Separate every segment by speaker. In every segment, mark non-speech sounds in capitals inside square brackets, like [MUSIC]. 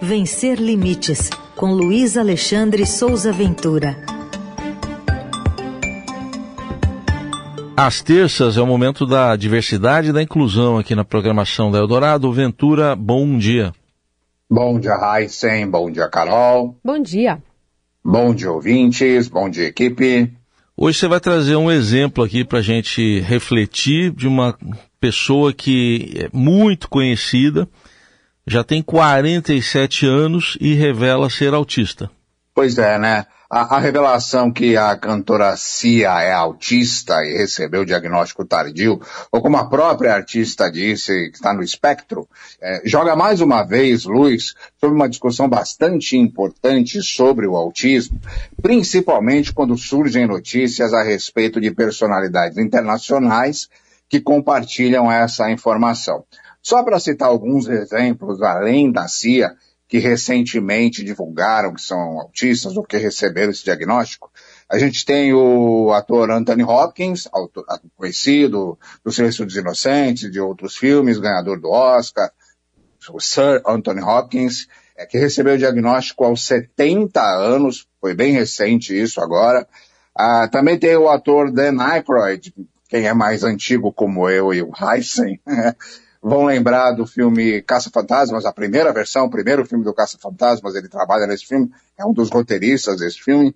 Speaker 1: Vencer Limites, com Luiz Alexandre Souza Ventura.
Speaker 2: Às terças é o momento da diversidade e da inclusão aqui na programação da Eldorado. Ventura, bom dia.
Speaker 3: Bom dia, Heisen. Bom dia, Carol.
Speaker 4: Bom dia.
Speaker 3: Bom dia, ouvintes. Bom dia, equipe.
Speaker 2: Hoje você vai trazer um exemplo aqui para a gente refletir de uma pessoa que é muito conhecida, já tem 47 anos e revela ser autista.
Speaker 3: Pois é, né? A, a, revelação que a cantora Cia é autista e recebeu o diagnóstico tardio, ou como a própria artista disse, que está no espectro, é, joga mais uma vez luz sobre uma discussão bastante importante sobre o autismo, principalmente quando surgem notícias a respeito de personalidades internacionais que compartilham essa informação. Só para citar alguns exemplos, além da CIA, que recentemente divulgaram que são autistas ou que receberam esse diagnóstico. A gente tem o ator Anthony Hopkins, conhecido do Silêncio dos Inocentes, de outros filmes, ganhador do Oscar, o Sir Anthony Hopkins, é, que recebeu o diagnóstico aos 70 anos, foi bem recente isso agora. Ah, também tem o ator Dan Aykroyd, quem é mais antigo como eu e o Heisen, [LAUGHS] vão lembrar do filme Caça-Fantasmas, a primeira versão, o primeiro filme do Caça-Fantasmas, ele trabalha nesse filme, é um dos roteiristas desse filme.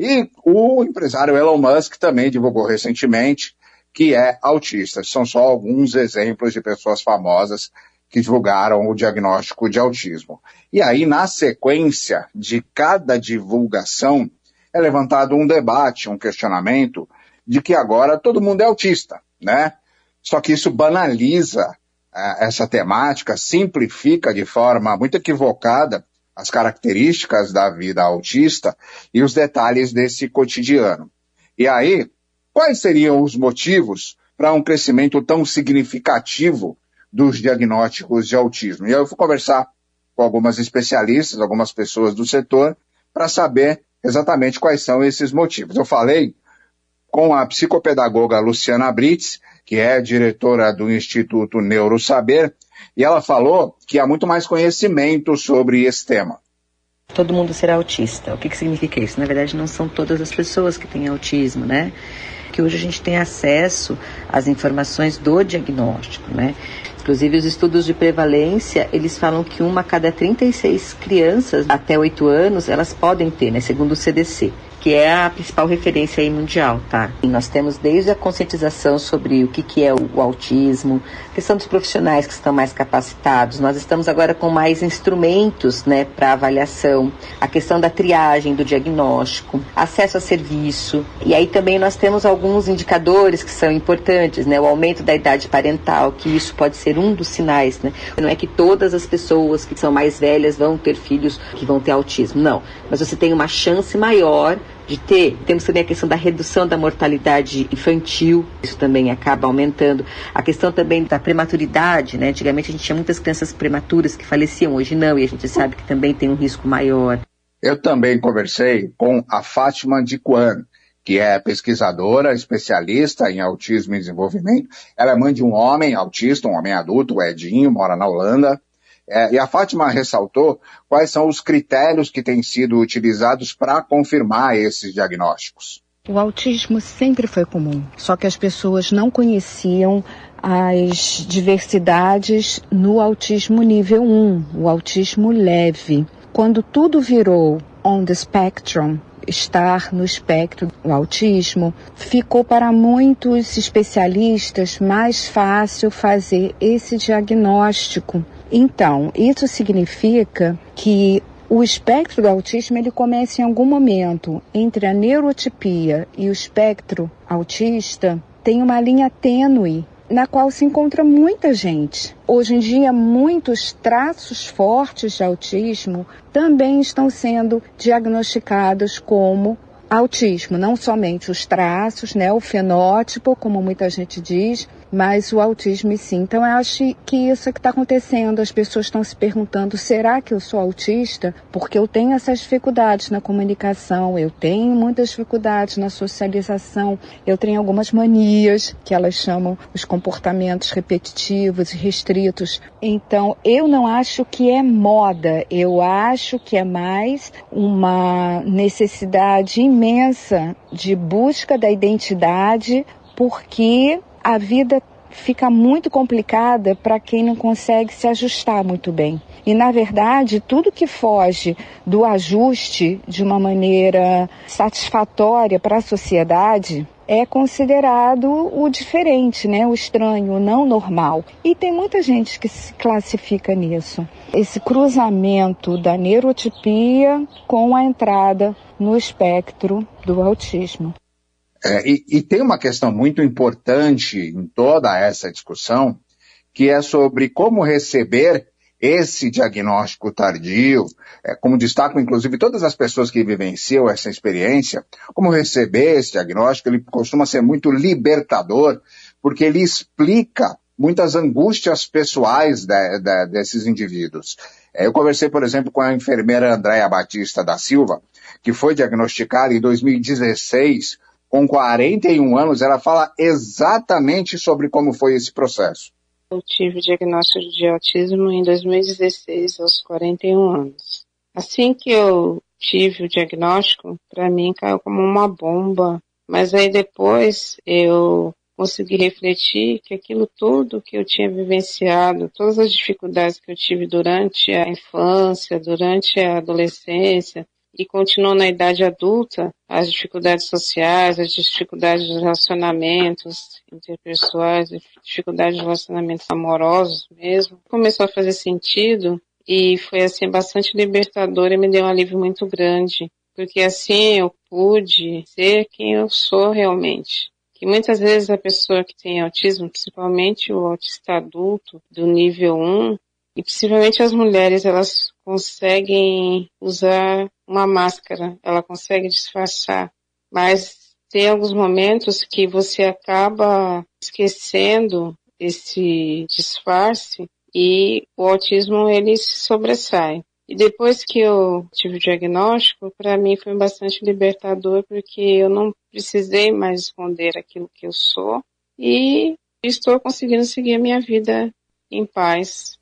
Speaker 3: E o empresário Elon Musk também divulgou recentemente que é autista. São só alguns exemplos de pessoas famosas que divulgaram o diagnóstico de autismo. E aí, na sequência de cada divulgação, é levantado um debate, um questionamento de que agora todo mundo é autista, né? Só que isso banaliza essa temática, simplifica de forma muito equivocada as características da vida autista e os detalhes desse cotidiano. E aí, quais seriam os motivos para um crescimento tão significativo dos diagnósticos de autismo? E eu vou conversar com algumas especialistas, algumas pessoas do setor, para saber exatamente quais são esses motivos. Eu falei com a psicopedagoga Luciana Brits, que é diretora do Instituto Neurosaber, e ela falou que há muito mais conhecimento sobre esse tema.
Speaker 5: Todo mundo será autista. O que, que significa isso? Na verdade, não são todas as pessoas que têm autismo, né? Que hoje a gente tem acesso às informações do diagnóstico, né? Inclusive, os estudos de prevalência, eles falam que uma a cada 36 crianças até 8 anos, elas podem ter, né? Segundo o CDC que é a principal referência aí mundial, tá? E nós temos desde a conscientização sobre o que, que é o, o autismo, questão dos profissionais que estão mais capacitados, nós estamos agora com mais instrumentos, né, para avaliação, a questão da triagem, do diagnóstico, acesso a serviço, e aí também nós temos alguns indicadores que são importantes, né, o aumento da idade parental, que isso pode ser um dos sinais, né? Não é que todas as pessoas que são mais velhas vão ter filhos que vão ter autismo, não, mas você tem uma chance maior de ter. Temos também a questão da redução da mortalidade infantil, isso também acaba aumentando. A questão também da prematuridade, né? Antigamente a gente tinha muitas crianças prematuras que faleciam, hoje não, e a gente sabe que também tem um risco maior.
Speaker 3: Eu também conversei com a Fátima de Quan, que é pesquisadora, especialista em autismo e desenvolvimento. Ela é mãe de um homem autista, um homem adulto, o Edinho, mora na Holanda. É, e a Fátima ressaltou quais são os critérios que têm sido utilizados para confirmar esses diagnósticos.
Speaker 6: O autismo sempre foi comum, só que as pessoas não conheciam as diversidades no autismo nível 1, o autismo leve. Quando tudo virou on the spectrum, estar no espectro do autismo, ficou para muitos especialistas mais fácil fazer esse diagnóstico então, isso significa que o espectro do autismo ele começa em algum momento entre a neurotipia e o espectro autista tem uma linha tênue na qual se encontra muita gente. Hoje em dia, muitos traços fortes de autismo também estão sendo diagnosticados como autismo, não somente os traços, né, o fenótipo, como muita gente diz, mas o autismo sim. Então eu acho que isso é que está acontecendo. As pessoas estão se perguntando: será que eu sou autista? Porque eu tenho essas dificuldades na comunicação, eu tenho muitas dificuldades na socialização, eu tenho algumas manias que elas chamam os comportamentos repetitivos e restritos. Então eu não acho que é moda, eu acho que é mais uma necessidade imensa de busca da identidade, porque a vida fica muito complicada para quem não consegue se ajustar muito bem. E, na verdade, tudo que foge do ajuste de uma maneira satisfatória para a sociedade é considerado o diferente, né? o estranho, o não normal. E tem muita gente que se classifica nisso. Esse cruzamento da neurotipia com a entrada no espectro do autismo.
Speaker 3: É, e, e tem uma questão muito importante em toda essa discussão, que é sobre como receber esse diagnóstico tardio, é, como destacam inclusive todas as pessoas que vivenciam essa experiência, como receber esse diagnóstico, ele costuma ser muito libertador, porque ele explica muitas angústias pessoais de, de, desses indivíduos. É, eu conversei, por exemplo, com a enfermeira Andréa Batista da Silva, que foi diagnosticada em 2016 com 41 anos, ela fala exatamente sobre como foi esse processo.
Speaker 4: Eu tive diagnóstico de autismo em 2016, aos 41 anos. Assim que eu tive o diagnóstico, para mim caiu como uma bomba. Mas aí depois eu consegui refletir que aquilo tudo que eu tinha vivenciado, todas as dificuldades que eu tive durante a infância, durante a adolescência, e continuou na idade adulta, as dificuldades sociais, as dificuldades de relacionamentos interpessoais, dificuldades de relacionamentos amorosos mesmo, começou a fazer sentido e foi assim bastante libertador e me deu um alívio muito grande, porque assim eu pude ser quem eu sou realmente. Que muitas vezes a pessoa que tem autismo, principalmente o autista adulto do nível 1, e principalmente as mulheres, elas conseguem usar uma máscara, ela consegue disfarçar, mas tem alguns momentos que você acaba esquecendo esse disfarce e o autismo ele se sobressai. E depois que eu tive o diagnóstico, para mim foi bastante libertador porque eu não precisei mais esconder aquilo que eu sou e estou conseguindo seguir a minha vida em paz.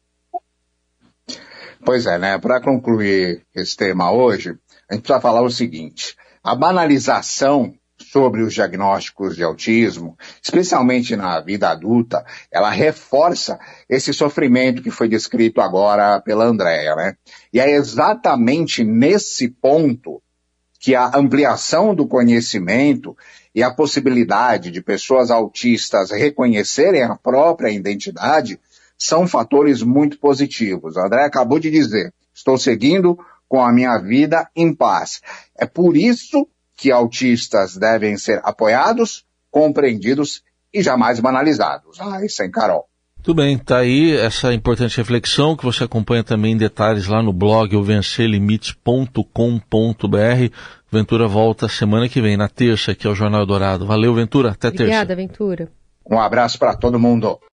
Speaker 3: Pois é, né? Para concluir esse tema hoje, a gente precisa falar o seguinte: a banalização sobre os diagnósticos de autismo, especialmente na vida adulta, ela reforça esse sofrimento que foi descrito agora pela Andrea, né? E é exatamente nesse ponto que a ampliação do conhecimento e a possibilidade de pessoas autistas reconhecerem a própria identidade são fatores muito positivos. André acabou de dizer, estou seguindo com a minha vida em paz. É por isso que autistas devem ser apoiados, compreendidos e jamais banalizados. Ah, isso é Carol.
Speaker 2: Tudo bem, tá aí essa importante reflexão que você acompanha também em detalhes lá no blog vencerlimites.com.br. Ventura volta semana que vem, na terça, aqui ao Jornal Dourado. Valeu, Ventura, até
Speaker 7: Obrigada,
Speaker 2: terça.
Speaker 7: Obrigada, Ventura.
Speaker 3: Um abraço para todo mundo.